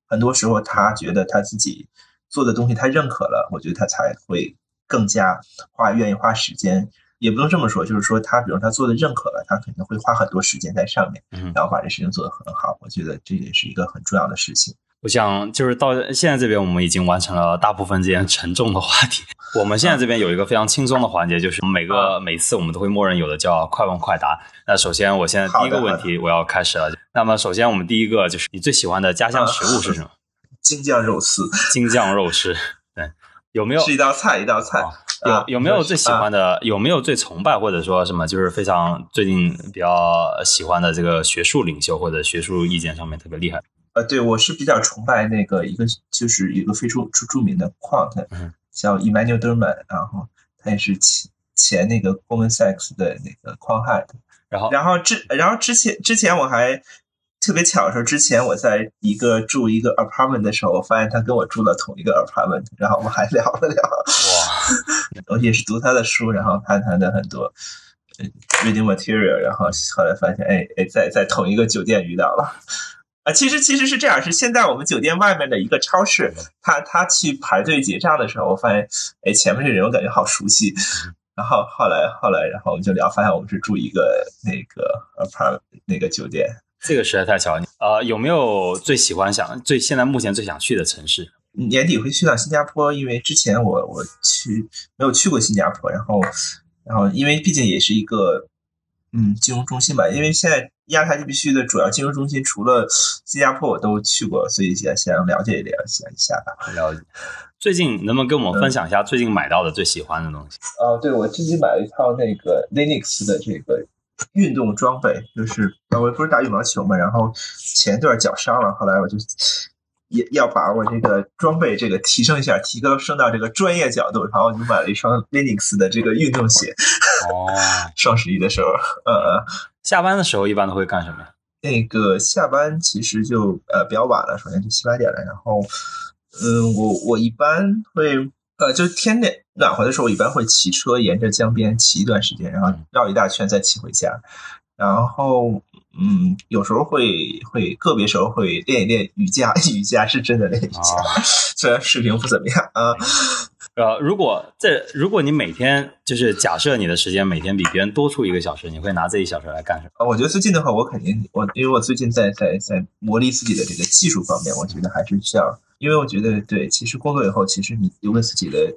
很多时候他觉得他自己做的东西他认可了，我觉得他才会更加花愿意花时间。也不能这么说，就是说他，比如他做的认可了，他肯定会花很多时间在上面，然后把这事情做得很好。我觉得这也是一个很重要的事情。我想，就是到现在这边，我们已经完成了大部分这些沉重的话题。我们现在这边有一个非常轻松的环节，就是每个每次我们都会默认有的叫快问快答。那首先，我现在第一个问题我要开始了。那么，首先我们第一个就是你最喜欢的家乡食物是什么？京酱肉丝。京酱肉丝，对，有没有？是一道菜，一道菜。有有没有最喜欢的？有没有最崇拜或者说什么？就是非常最近比较喜欢的这个学术领袖或者学术意见上面特别厉害？呃，对我是比较崇拜那个一个，就是一个非常著著名的 quant，叫 Emmanuel Derman，然后他也是前前那个 Goldman Sachs 的那个 quant head。然后然后之然后之前之前我还。特别巧的是，之前我在一个住一个 apartment 的时候，我发现他跟我住了同一个 apartment，然后我们还聊了聊。哇！我也是读他的书，然后看他的很多 reading material，然后后来发现，哎哎，在在同一个酒店遇到了。啊，其实其实是这样，是现在我们酒店外面的一个超市，他他去排队结账的时候，我发现，哎，前面这人我感觉好熟悉。然后后来后来，然后我们就聊，发现我们是住一个那个 apartment 那个酒店。这个实在太巧了。呃，有没有最喜欢想最现在目前最想去的城市？年底会去到新加坡，因为之前我我去没有去过新加坡，然后然后因为毕竟也是一个嗯金融中心吧，因为现在亚太地区的主要金融中心除了新加坡我都去过，所以想想了解了解一下吧。了解。最近能不能跟我们分享一下最近买到的最喜欢的东西？啊，对，我最近买了一套那个 Linux 的这个运动装备，就是我不是打羽毛球嘛，然后前一段脚伤了，后来我就也要把我这个装备这个提升一下，提高升到这个专业角度，然后我就买了一双 Linux 的这个运动鞋。哦，双十一的时候，呃，下班的时候一般都会干什么？那个下班其实就呃比较晚了，首先就七八点了，然后。嗯，我我一般会，呃，就天暖暖和的时候，我一般会骑车沿着江边骑一段时间，然后绕一大圈再骑回家。然后，嗯，有时候会会个别时候会练一练瑜伽，瑜伽是真的练瑜伽，虽然水平不怎么样啊。呃，如果这如果你每天就是假设你的时间每天比别人多出一个小时，你会拿这一小时来干什么？啊，我觉得最近的话，我肯定我因为我最近在在在磨砺自己的这个技术方面，我觉得还是需要。因为我觉得，对，其实工作以后，其实你留给自己的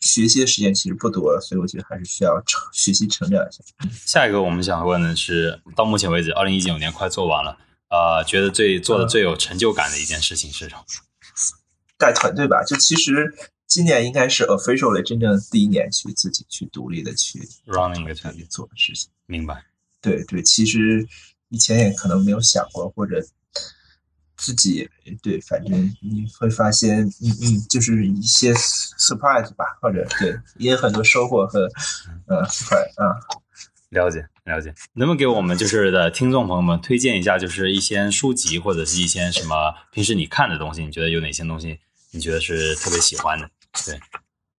学习的时间其实不多了，所以我觉得还是需要成学习成长一下。下一个我们想问的是，到目前为止，二零一九年快做完了，呃，觉得最做的最有成就感的一件事情是什么？带团队吧，就其实今年应该是 officially 真正第一年去自己去独立的去 running 一个团队做的事情。明白？对对，其实以前也可能没有想过，或者。自己对，反正你会发现，嗯嗯，就是一些 surprise 吧，或者对，也有很多收获和呃 surprise 啊。了解了解，能不能给我们就是的听众朋友们推荐一下，就是一些书籍或者是一些什么平时你看的东西？你觉得有哪些东西你觉得是特别喜欢的？对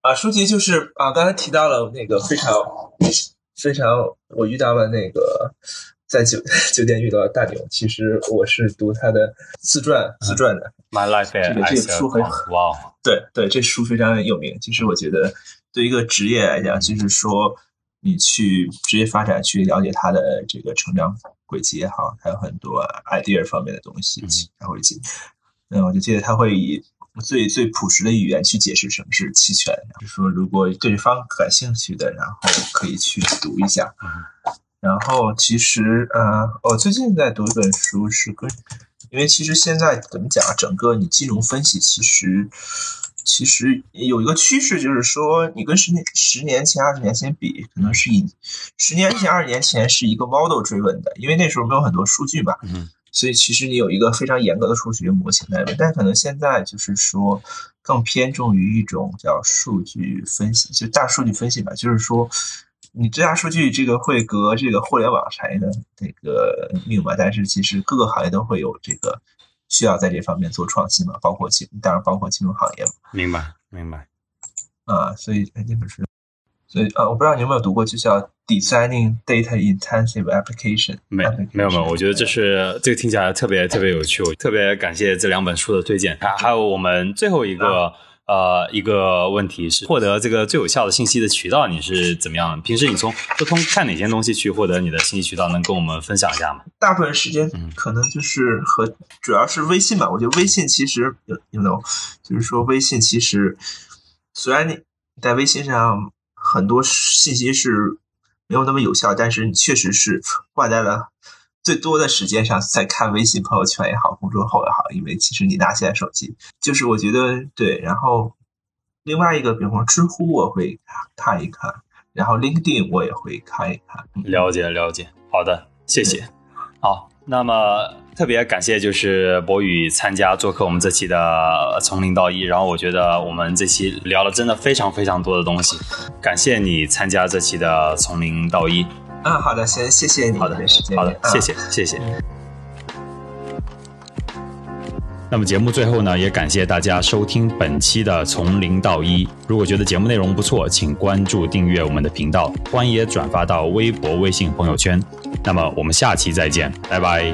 啊，书籍就是啊，刚才提到了那个非常非常，我遇到了那个。在酒 酒店遇到大牛，其实我是读他的自传自传的。My life，这个这个书很哇，对对，这书非常有名。其实我觉得，对一个职业来讲，就是说你去职业发展，去了解他的这个成长轨迹也好，还有很多 idea 方面的东西，然后以及，嗯，我就记得他会以最最朴实的语言去解释什么是期权，就是说如果对方感兴趣的，然后可以去读一下。然后其实，呃，我最近在读一本书，是跟，因为其实现在怎么讲啊，整个你金融分析其实，其实有一个趋势，就是说你跟十年、十年前、二十年前比，可能是以十年前、二十年前是一个 model 追问的，因为那时候没有很多数据嘛，嗯，所以其实你有一个非常严格的数学模型在里但可能现在就是说更偏重于一种叫数据分析，就大数据分析吧，就是说。你这大数据这个会革这个互联网产业的这个命嘛？但是其实各个行业都会有这个需要在这方面做创新嘛，包括金，当然包括金融行业嘛。明白，明白。啊，所以那本书，所以呃，我不知道你有没有读过，就叫 Designing Data Intensive Application。没，没有，没有。我觉得这是这个听起来特别特别有趣，我特别感谢这两本书的推荐。还还有我们最后一个。呃，一个问题是获得这个最有效的信息的渠道，你是怎么样？平时你从都通看哪些东西去获得你的信息渠道？能跟我们分享一下吗？大部分时间可能就是和主要是微信吧。我觉得微信其实有有种，就是说微信其实虽然你在微信上很多信息是没有那么有效，但是你确实是挂在了。最多的时间上在看微信朋友圈也好，公众号也好，因为其实你拿起来手机，就是我觉得对。然后另外一个，比方知乎我会看一看，然后 LinkedIn 我也会看一看。了解了解，好的，谢谢。好，那么特别感谢就是博宇参加做客我们这期的从零到一。然后我觉得我们这期聊了真的非常非常多的东西，感谢你参加这期的从零到一。嗯，好的，先谢谢你。好的。好的，谢谢，谢谢。那么节目最后呢，也感谢大家收听本期的从零到一。如果觉得节目内容不错，请关注订阅我们的频道，欢迎转发到微博、微信朋友圈。那么我们下期再见，拜拜。